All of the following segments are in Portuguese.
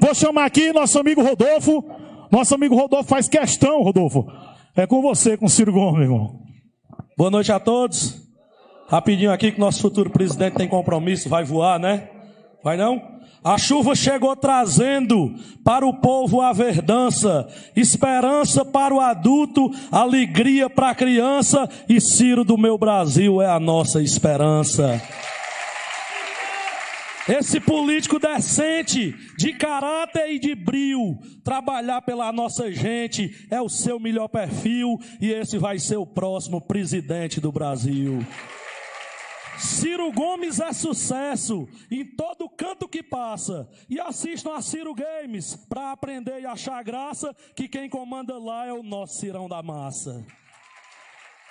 Vou chamar aqui nosso amigo Rodolfo. Nosso amigo Rodolfo faz questão, Rodolfo. É com você, com Ciro Gomes, irmão. Boa noite a todos. Rapidinho aqui que nosso futuro presidente tem compromisso, vai voar, né? Vai não? A chuva chegou trazendo para o povo a verdança, esperança para o adulto, alegria para a criança, e Ciro do meu Brasil é a nossa esperança. Esse político decente, de caráter e de brio, trabalhar pela nossa gente é o seu melhor perfil e esse vai ser o próximo presidente do Brasil. Ciro Gomes é sucesso em todo canto que passa. E assistam a Ciro Games para aprender e achar graça que quem comanda lá é o nosso Cirão da Massa.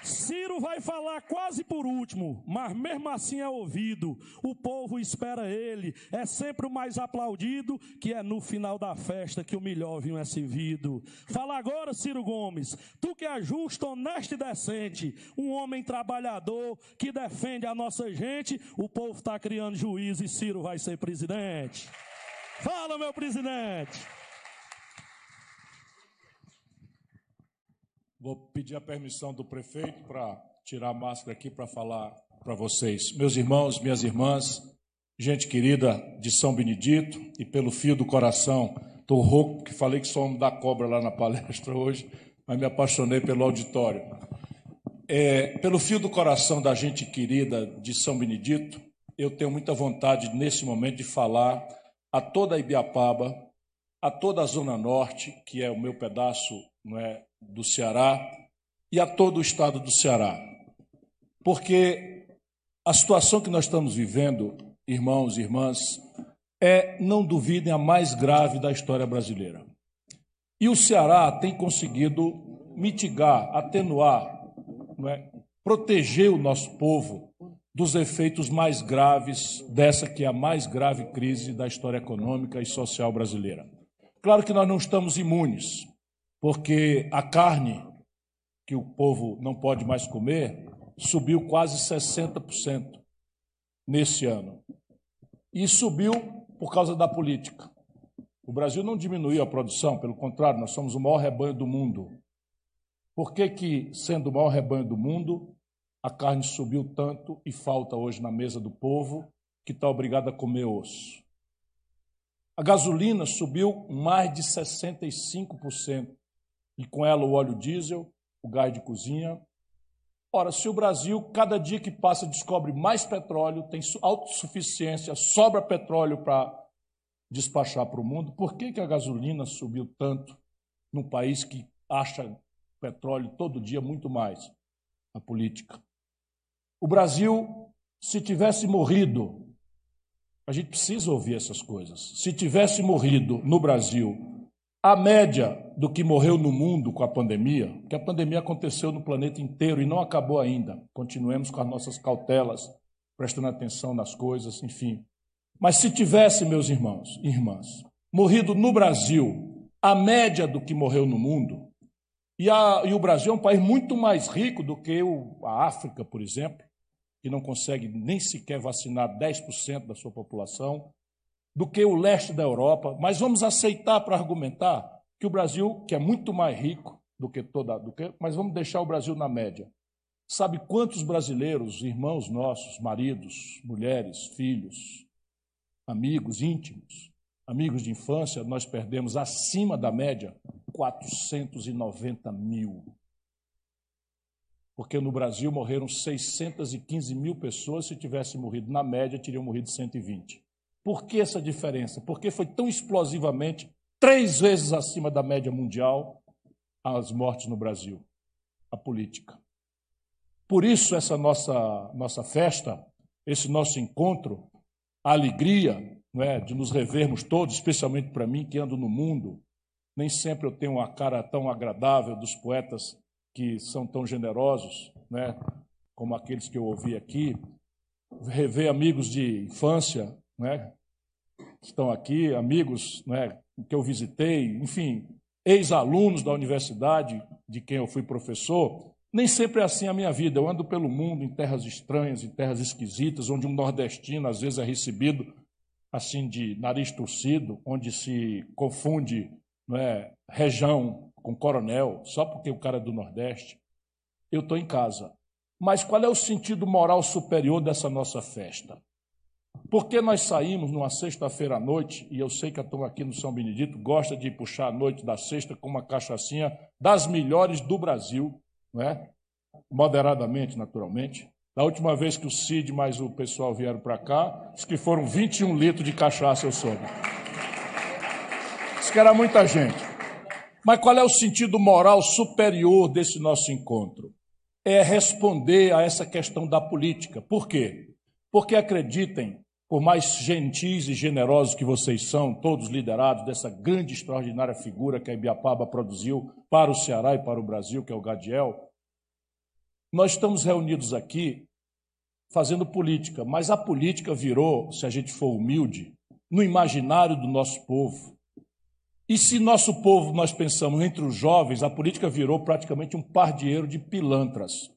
Ciro vai falar quase por último, mas mesmo assim é ouvido. O povo espera ele. É sempre o mais aplaudido, que é no final da festa que o melhor vinho é servido. Fala agora, Ciro Gomes. Tu que é justo, honesto e decente, um homem trabalhador que defende a nossa gente. O povo está criando juízo e Ciro vai ser presidente. Fala, meu presidente. Vou pedir a permissão do prefeito para tirar a máscara aqui para falar para vocês. Meus irmãos, minhas irmãs, gente querida de São Benedito e pelo fio do coração, estou rouco porque falei que sou homem da cobra lá na palestra hoje, mas me apaixonei pelo auditório. É, pelo fio do coração da gente querida de São Benedito, eu tenho muita vontade nesse momento de falar a toda a Ibiapaba, a toda a Zona Norte, que é o meu pedaço não é, do Ceará e a todo o estado do Ceará. Porque a situação que nós estamos vivendo, irmãos e irmãs, é, não duvidem, a mais grave da história brasileira. E o Ceará tem conseguido mitigar, atenuar, é, proteger o nosso povo dos efeitos mais graves dessa que é a mais grave crise da história econômica e social brasileira. Claro que nós não estamos imunes, porque a carne que o povo não pode mais comer subiu quase 60% nesse ano. E subiu por causa da política. O Brasil não diminuiu a produção, pelo contrário, nós somos o maior rebanho do mundo. Por que, que sendo o maior rebanho do mundo, a carne subiu tanto e falta hoje na mesa do povo que está obrigado a comer osso? A gasolina subiu mais de 65% e com ela o óleo diesel, o gás de cozinha. Ora, se o Brasil, cada dia que passa, descobre mais petróleo, tem autossuficiência, sobra petróleo para despachar para o mundo, por que, que a gasolina subiu tanto num país que acha petróleo todo dia muito mais? A política. O Brasil, se tivesse morrido, a gente precisa ouvir essas coisas. Se tivesse morrido no Brasil a média do que morreu no mundo com a pandemia, que a pandemia aconteceu no planeta inteiro e não acabou ainda. Continuemos com as nossas cautelas, prestando atenção nas coisas, enfim. Mas se tivesse, meus irmãos e irmãs, morrido no Brasil a média do que morreu no mundo, e, a, e o Brasil é um país muito mais rico do que o, a África, por exemplo, que não consegue nem sequer vacinar 10% da sua população, do que o leste da Europa, mas vamos aceitar para argumentar que o Brasil, que é muito mais rico do que toda, do que, mas vamos deixar o Brasil na média. Sabe quantos brasileiros, irmãos nossos, maridos, mulheres, filhos, amigos íntimos, amigos de infância, nós perdemos acima da média 490 mil. Porque no Brasil morreram 615 mil pessoas, se tivesse morrido na média, teriam morrido 120. Por que essa diferença? Porque foi tão explosivamente, três vezes acima da média mundial, as mortes no Brasil. A política. Por isso, essa nossa, nossa festa, esse nosso encontro, a alegria não é, de nos revermos todos, especialmente para mim que ando no mundo, nem sempre eu tenho uma cara tão agradável dos poetas que são tão generosos, né, como aqueles que eu ouvi aqui. Rever amigos de infância, né, estão aqui, amigos né, que eu visitei, enfim, ex-alunos da universidade de quem eu fui professor. Nem sempre é assim a minha vida. Eu ando pelo mundo em terras estranhas, em terras esquisitas, onde um nordestino às vezes é recebido assim de nariz torcido, onde se confunde não é, região com coronel, só porque o cara é do Nordeste, eu estou em casa. Mas qual é o sentido moral superior dessa nossa festa? Porque nós saímos numa sexta-feira à noite, e eu sei que a turma aqui no São Benedito gosta de puxar a noite da sexta com uma cachaçinha das melhores do Brasil, não é? moderadamente, naturalmente. Da última vez que o Cid mais o pessoal vieram para cá, diz que foram 21 litros de cachaça, eu soube. Diz que era muita gente. Mas qual é o sentido moral superior desse nosso encontro? É responder a essa questão da política. Por quê? Porque acreditem, por mais gentis e generosos que vocês são, todos liderados dessa grande, extraordinária figura que a Ibiapaba produziu para o Ceará e para o Brasil, que é o Gadiel, nós estamos reunidos aqui fazendo política, mas a política virou, se a gente for humilde, no imaginário do nosso povo. E se nosso povo, nós pensamos entre os jovens, a política virou praticamente um pardieiro de pilantras.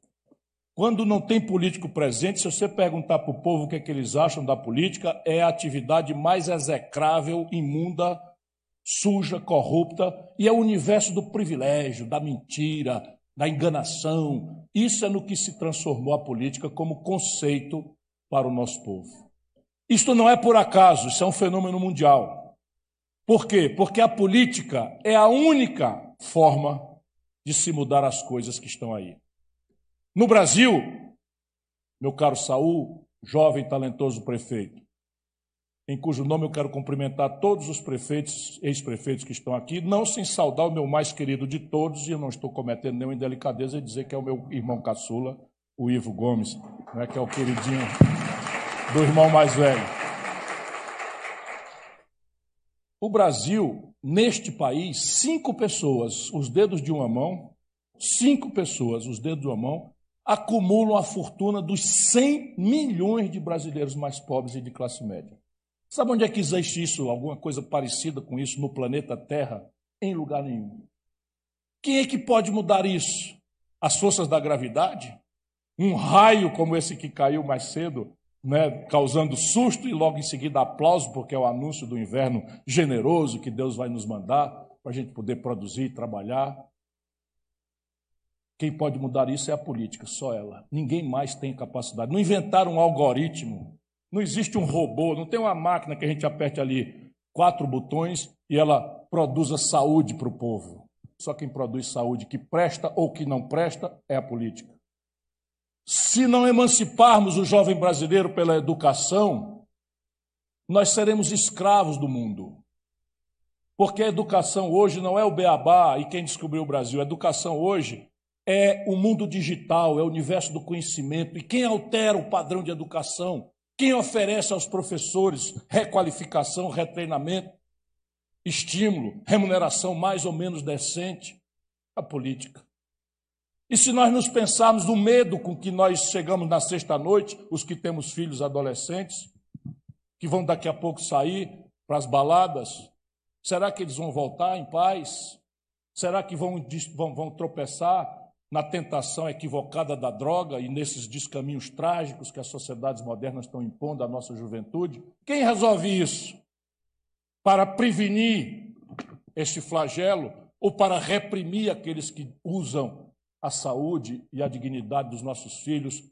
Quando não tem político presente, se você perguntar para o povo o que, é que eles acham da política, é a atividade mais execrável, imunda, suja, corrupta, e é o universo do privilégio, da mentira, da enganação. Isso é no que se transformou a política como conceito para o nosso povo. Isto não é por acaso, isso é um fenômeno mundial. Por quê? Porque a política é a única forma de se mudar as coisas que estão aí. No Brasil, meu caro Saul, jovem talentoso prefeito, em cujo nome eu quero cumprimentar todos os prefeitos, ex-prefeitos que estão aqui, não sem saudar o meu mais querido de todos, e eu não estou cometendo nenhuma indelicadeza em dizer que é o meu irmão caçula, o Ivo Gomes, né, que é o queridinho do irmão mais velho. O Brasil, neste país, cinco pessoas, os dedos de uma mão, cinco pessoas, os dedos de uma mão, acumulam a fortuna dos 100 milhões de brasileiros mais pobres e de classe média. Sabe onde é que existe isso, alguma coisa parecida com isso no planeta Terra? Em lugar nenhum. Quem é que pode mudar isso? As forças da gravidade? Um raio como esse que caiu mais cedo, né, causando susto e logo em seguida aplauso, porque é o anúncio do inverno generoso que Deus vai nos mandar para a gente poder produzir e trabalhar. Quem pode mudar isso é a política, só ela. Ninguém mais tem capacidade. Não inventaram um algoritmo não existe um robô, não tem uma máquina que a gente aperte ali quatro botões e ela produza saúde para o povo. Só quem produz saúde que presta ou que não presta é a política. Se não emanciparmos o jovem brasileiro pela educação, nós seremos escravos do mundo. Porque a educação hoje não é o beabá e quem descobriu o Brasil. A educação hoje é o mundo digital, é o universo do conhecimento. E quem altera o padrão de educação quem oferece aos professores requalificação, retreinamento, estímulo, remuneração mais ou menos decente? A política. E se nós nos pensarmos no medo com que nós chegamos na sexta-noite, os que temos filhos adolescentes, que vão daqui a pouco sair para as baladas, será que eles vão voltar em paz? Será que vão, vão, vão tropeçar? Na tentação equivocada da droga e nesses descaminhos trágicos que as sociedades modernas estão impondo à nossa juventude? Quem resolve isso? Para prevenir este flagelo ou para reprimir aqueles que usam a saúde e a dignidade dos nossos filhos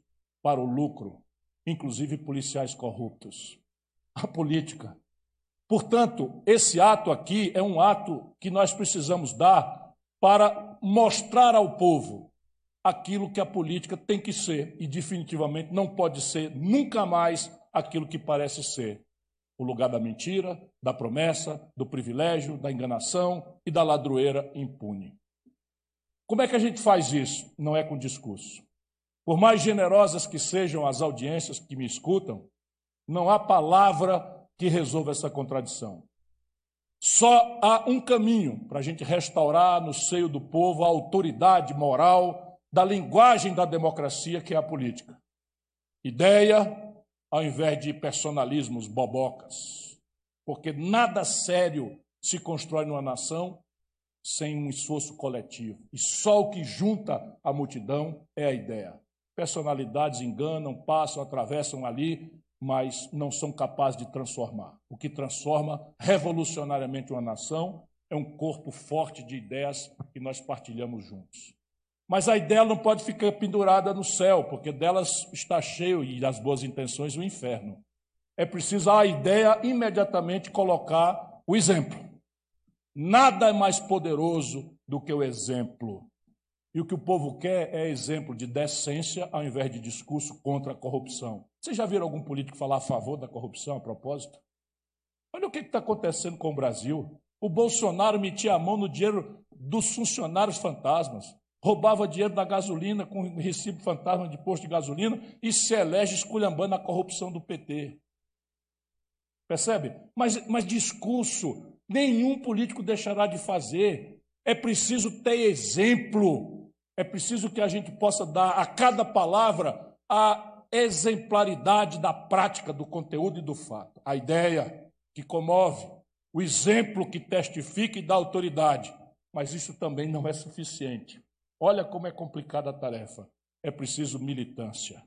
para o lucro, inclusive policiais corruptos? A política. Portanto, esse ato aqui é um ato que nós precisamos dar para mostrar ao povo aquilo que a política tem que ser e definitivamente não pode ser nunca mais aquilo que parece ser o lugar da mentira, da promessa, do privilégio, da enganação e da ladroeira impune. Como é que a gente faz isso? Não é com discurso. Por mais generosas que sejam as audiências que me escutam, não há palavra que resolva essa contradição. Só há um caminho para a gente restaurar no seio do povo a autoridade moral da linguagem da democracia, que é a política. Ideia ao invés de personalismos bobocas. Porque nada sério se constrói numa nação sem um esforço coletivo. E só o que junta a multidão é a ideia. Personalidades enganam, passam, atravessam ali mas não são capazes de transformar. O que transforma revolucionariamente uma nação é um corpo forte de ideias que nós partilhamos juntos. Mas a ideia não pode ficar pendurada no céu, porque delas está cheio, e das boas intenções, o inferno. É preciso a ideia imediatamente colocar o exemplo. Nada é mais poderoso do que o exemplo. E o que o povo quer é exemplo de decência ao invés de discurso contra a corrupção. Vocês já viram algum político falar a favor da corrupção a propósito? Olha o que está acontecendo com o Brasil. O Bolsonaro metia a mão no dinheiro dos funcionários fantasmas, roubava dinheiro da gasolina com recibo fantasma de posto de gasolina e se elege esculhambando a corrupção do PT. Percebe? Mas, mas discurso nenhum político deixará de fazer. É preciso ter exemplo. É preciso que a gente possa dar a cada palavra a exemplaridade da prática, do conteúdo e do fato. A ideia que comove, o exemplo que testifica e dá autoridade. Mas isso também não é suficiente. Olha como é complicada a tarefa. É preciso militância.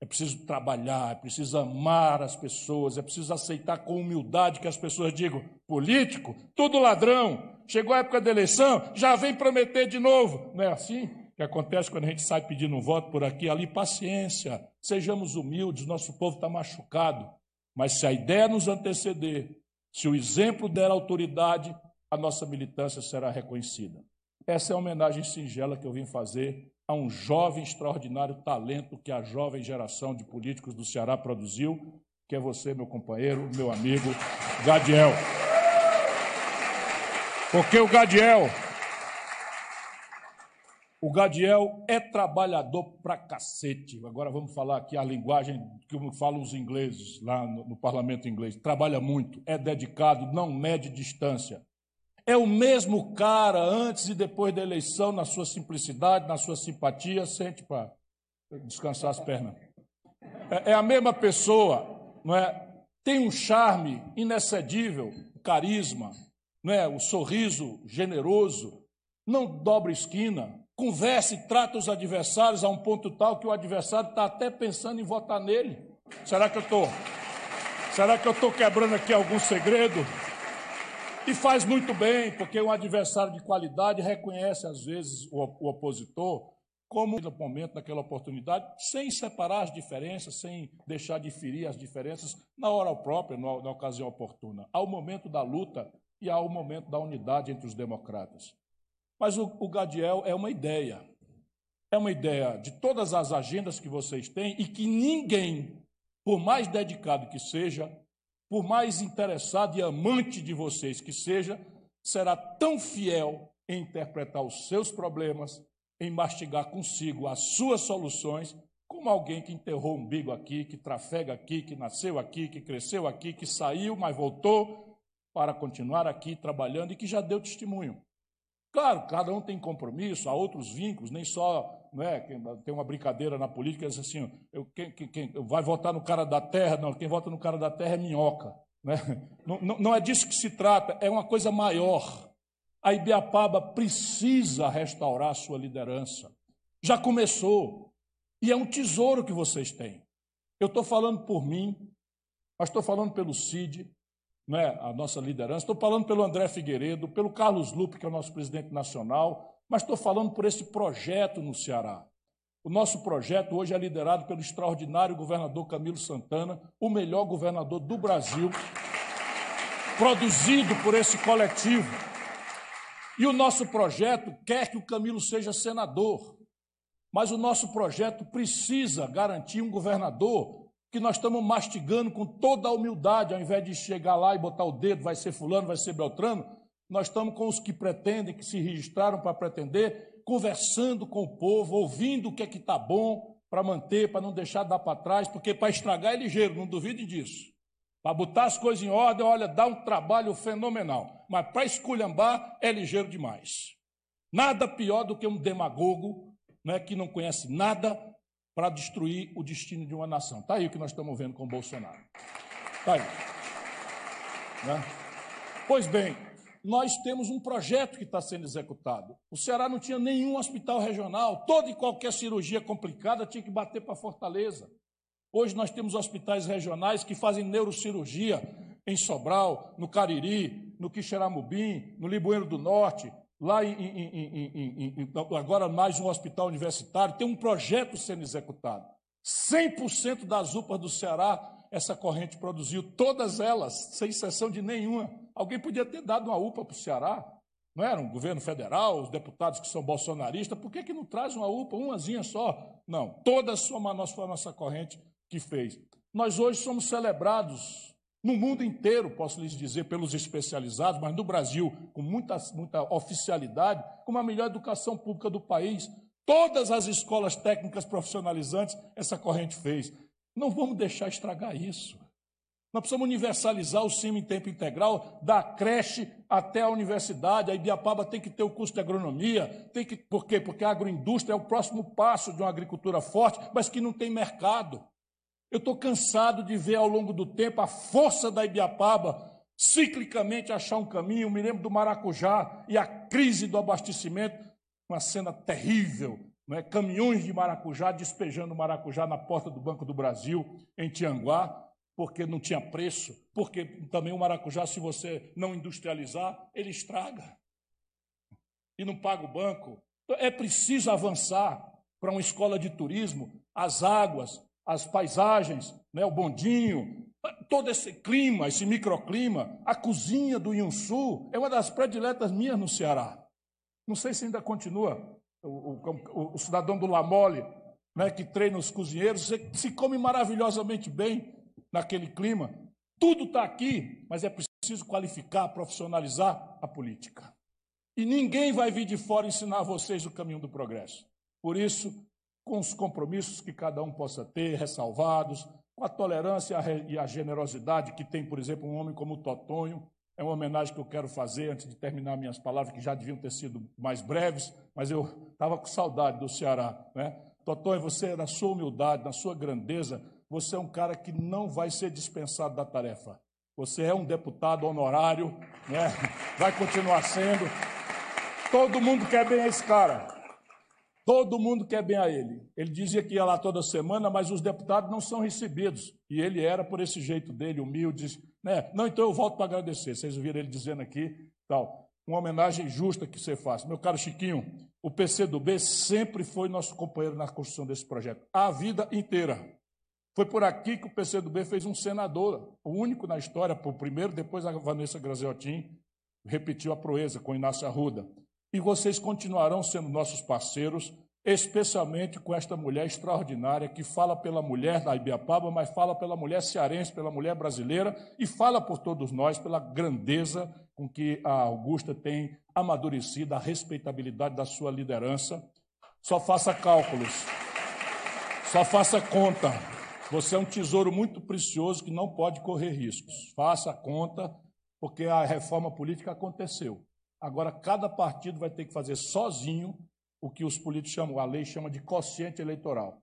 É preciso trabalhar, é preciso amar as pessoas, é preciso aceitar com humildade que as pessoas digam: político, tudo ladrão, chegou a época da eleição, já vem prometer de novo. Não é assim que acontece quando a gente sai pedindo um voto por aqui ali? Paciência, sejamos humildes, nosso povo está machucado. Mas se a ideia nos anteceder, se o exemplo der autoridade, a nossa militância será reconhecida. Essa é a homenagem singela que eu vim fazer a um jovem extraordinário talento que a jovem geração de políticos do Ceará produziu, que é você, meu companheiro, meu amigo Gadiel. Porque o Gadiel, o Gadiel é trabalhador pra cacete. Agora vamos falar aqui a linguagem que falam os ingleses lá no, no parlamento inglês. Trabalha muito, é dedicado, não mede distância. É o mesmo cara antes e depois da eleição, na sua simplicidade, na sua simpatia. Sente para descansar as pernas. É, é a mesma pessoa, não é? Tem um charme inexcedível, carisma, não é? O sorriso generoso, não dobra esquina, conversa e trata os adversários a um ponto tal que o adversário está até pensando em votar nele. Será que eu estou? Será que eu estou quebrando aqui algum segredo? E faz muito bem, porque um adversário de qualidade reconhece, às vezes, o, opositor como naquele momento, naquela oportunidade, sem separar as diferenças, sem deixar de ferir as diferenças na hora própria, na, na ocasião oportuna. Há o momento da luta e há o momento da unidade entre os democratas. Mas o, o Gadiel é uma ideia. É uma ideia de todas as agendas que vocês têm e que ninguém, por mais dedicado que seja, por mais interessado e amante de vocês que seja, será tão fiel em interpretar os seus problemas, em mastigar consigo as suas soluções, como alguém que enterrou o umbigo aqui, que trafega aqui, que nasceu aqui, que cresceu aqui, que saiu, mas voltou para continuar aqui trabalhando e que já deu testemunho. Claro, cada um tem compromisso, há outros vínculos, nem só não é, tem uma brincadeira na política, diz assim, eu, quem, quem, vai votar no cara da terra, não, quem vota no cara da terra é minhoca. Né? Não, não, não é disso que se trata, é uma coisa maior. A Ibiapaba precisa restaurar a sua liderança. Já começou. E é um tesouro que vocês têm. Eu estou falando por mim, mas estou falando pelo Cid, né, a nossa liderança. Estou falando pelo André Figueiredo, pelo Carlos Lupe, que é o nosso presidente nacional, mas estou falando por esse projeto no Ceará. O nosso projeto hoje é liderado pelo extraordinário governador Camilo Santana, o melhor governador do Brasil, produzido por esse coletivo. E o nosso projeto quer que o Camilo seja senador, mas o nosso projeto precisa garantir um governador que nós estamos mastigando com toda a humildade, ao invés de chegar lá e botar o dedo, vai ser fulano, vai ser Beltrano, nós estamos com os que pretendem, que se registraram para pretender, conversando com o povo, ouvindo o que é que está bom para manter, para não deixar dar para trás, porque para estragar é ligeiro, não duvidem disso. Para botar as coisas em ordem, olha, dá um trabalho fenomenal. Mas para esculhambar é ligeiro demais. Nada pior do que um demagogo né, que não conhece nada para destruir o destino de uma nação. Está aí o que nós estamos vendo com o Bolsonaro. Está aí. Né? Pois bem, nós temos um projeto que está sendo executado. O Ceará não tinha nenhum hospital regional, toda e qualquer cirurgia complicada tinha que bater para Fortaleza. Hoje nós temos hospitais regionais que fazem neurocirurgia em Sobral, no Cariri, no Quixeramobim, no Libueiro do Norte, lá em, em, em, agora mais um hospital universitário, tem um projeto sendo executado. 100% das UPAs do Ceará essa corrente produziu, todas elas, sem exceção de nenhuma. Alguém podia ter dado uma UPA para o Ceará, não era? Um governo federal, os deputados que são bolsonaristas, por que, que não traz uma UPA, umazinha só? Não, todas somos, foi a nossa corrente que fez. Nós hoje somos celebrados no mundo inteiro, posso lhes dizer, pelos especializados, mas no Brasil, com muita, muita oficialidade, como a melhor educação pública do país. Todas as escolas técnicas profissionalizantes essa corrente fez. Não vamos deixar estragar isso. Nós precisamos universalizar o ensino em tempo integral, da creche até a universidade. A Ibiapaba tem que ter o curso de agronomia. Tem que, por quê? Porque a agroindústria é o próximo passo de uma agricultura forte, mas que não tem mercado. Eu estou cansado de ver ao longo do tempo a força da Ibiapaba ciclicamente achar um caminho. me lembro do maracujá e a crise do abastecimento, uma cena terrível. Né? Caminhões de maracujá despejando maracujá na porta do Banco do Brasil, em Tianguá, porque não tinha preço, porque também o maracujá, se você não industrializar, ele estraga. E não paga o banco. Então, é preciso avançar para uma escola de turismo, as águas, as paisagens, né, o bondinho, todo esse clima, esse microclima, a cozinha do Insul é uma das prediletas minhas no Ceará. Não sei se ainda continua. O, o, o cidadão do Lamole, né, que treina os cozinheiros, se come maravilhosamente bem naquele clima. Tudo está aqui, mas é preciso qualificar, profissionalizar a política. E ninguém vai vir de fora ensinar a vocês o caminho do progresso. Por isso, com os compromissos que cada um possa ter, ressalvados, com a tolerância e a generosidade que tem, por exemplo, um homem como o Totonho. É uma homenagem que eu quero fazer antes de terminar minhas palavras, que já deviam ter sido mais breves, mas eu estava com saudade do Ceará. Né? Totonho, você, na sua humildade, na sua grandeza, você é um cara que não vai ser dispensado da tarefa. Você é um deputado honorário, né? vai continuar sendo. Todo mundo quer bem esse cara. Todo mundo quer bem a ele. Ele dizia que ia lá toda semana, mas os deputados não são recebidos. E ele era por esse jeito dele, humilde. Né? Não, então eu volto para agradecer. Vocês ouviram ele dizendo aqui, tal. Uma homenagem justa que você faz. Meu caro Chiquinho, o PCdoB sempre foi nosso companheiro na construção desse projeto. A vida inteira. Foi por aqui que o PCdoB fez um senador, o único na história, o primeiro, depois a Vanessa Graziotin repetiu a proeza com Inácio Arruda. E vocês continuarão sendo nossos parceiros, especialmente com esta mulher extraordinária que fala pela mulher da Ibiapaba, mas fala pela mulher cearense, pela mulher brasileira e fala por todos nós pela grandeza com que a Augusta tem amadurecido, a respeitabilidade da sua liderança. Só faça cálculos, só faça conta. Você é um tesouro muito precioso que não pode correr riscos. Faça conta, porque a reforma política aconteceu. Agora, cada partido vai ter que fazer sozinho o que os políticos chamam, a lei chama de quociente eleitoral.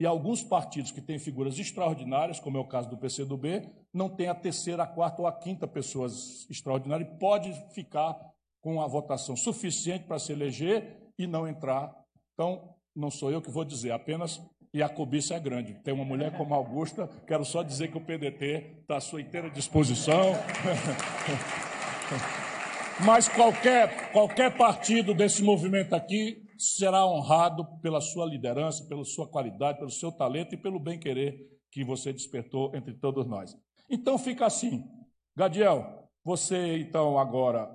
E alguns partidos que têm figuras extraordinárias, como é o caso do PCdoB, não tem a terceira, a quarta ou a quinta pessoas extraordinárias e pode ficar com a votação suficiente para se eleger e não entrar. Então, não sou eu que vou dizer, apenas e a cobiça é grande. Tem uma mulher como Augusta, quero só dizer que o PDT está à sua inteira disposição. Mas qualquer, qualquer partido desse movimento aqui será honrado pela sua liderança, pela sua qualidade, pelo seu talento e pelo bem-querer que você despertou entre todos nós. Então fica assim. Gadiel, você então agora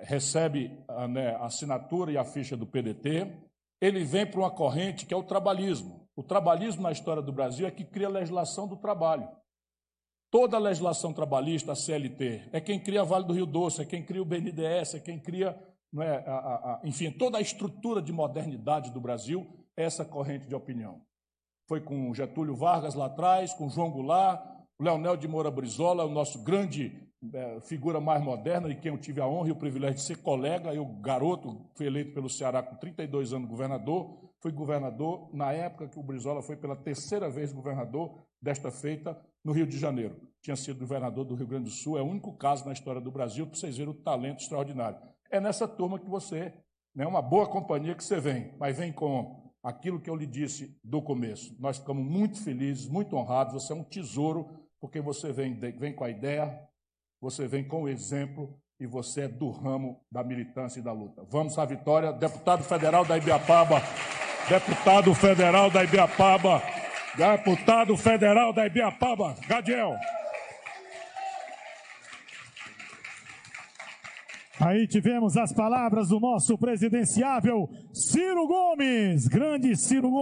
recebe a, né, a assinatura e a ficha do PDT. Ele vem para uma corrente que é o trabalhismo. O trabalhismo na história do Brasil é que cria a legislação do trabalho. Toda a legislação trabalhista, a CLT, é quem cria a Vale do Rio Doce, é quem cria o BNDES, é quem cria, não é, a, a, a, enfim, toda a estrutura de modernidade do Brasil, é essa corrente de opinião. Foi com Getúlio Vargas lá atrás, com João Goulart, Leonel de Moura Brizola, o nosso grande é, figura mais moderna, e quem eu tive a honra e o privilégio de ser colega, eu, garoto, fui eleito pelo Ceará com 32 anos governador, fui governador na época que o Brizola foi pela terceira vez governador desta feita no Rio de Janeiro. Tinha sido governador do Rio Grande do Sul, é o único caso na história do Brasil para vocês verem o talento extraordinário. É nessa turma que você, né, uma boa companhia que você vem, mas vem com aquilo que eu lhe disse do começo. Nós ficamos muito felizes, muito honrados. Você é um tesouro, porque você vem, vem com a ideia, você vem com o exemplo e você é do ramo da militância e da luta. Vamos à vitória. Deputado federal da Ibiapaba, deputado federal da Ibiapaba, deputado federal da Ibiapaba, Gadiel. Aí tivemos as palavras do nosso presidenciável Ciro Gomes, grande Ciro Gomes.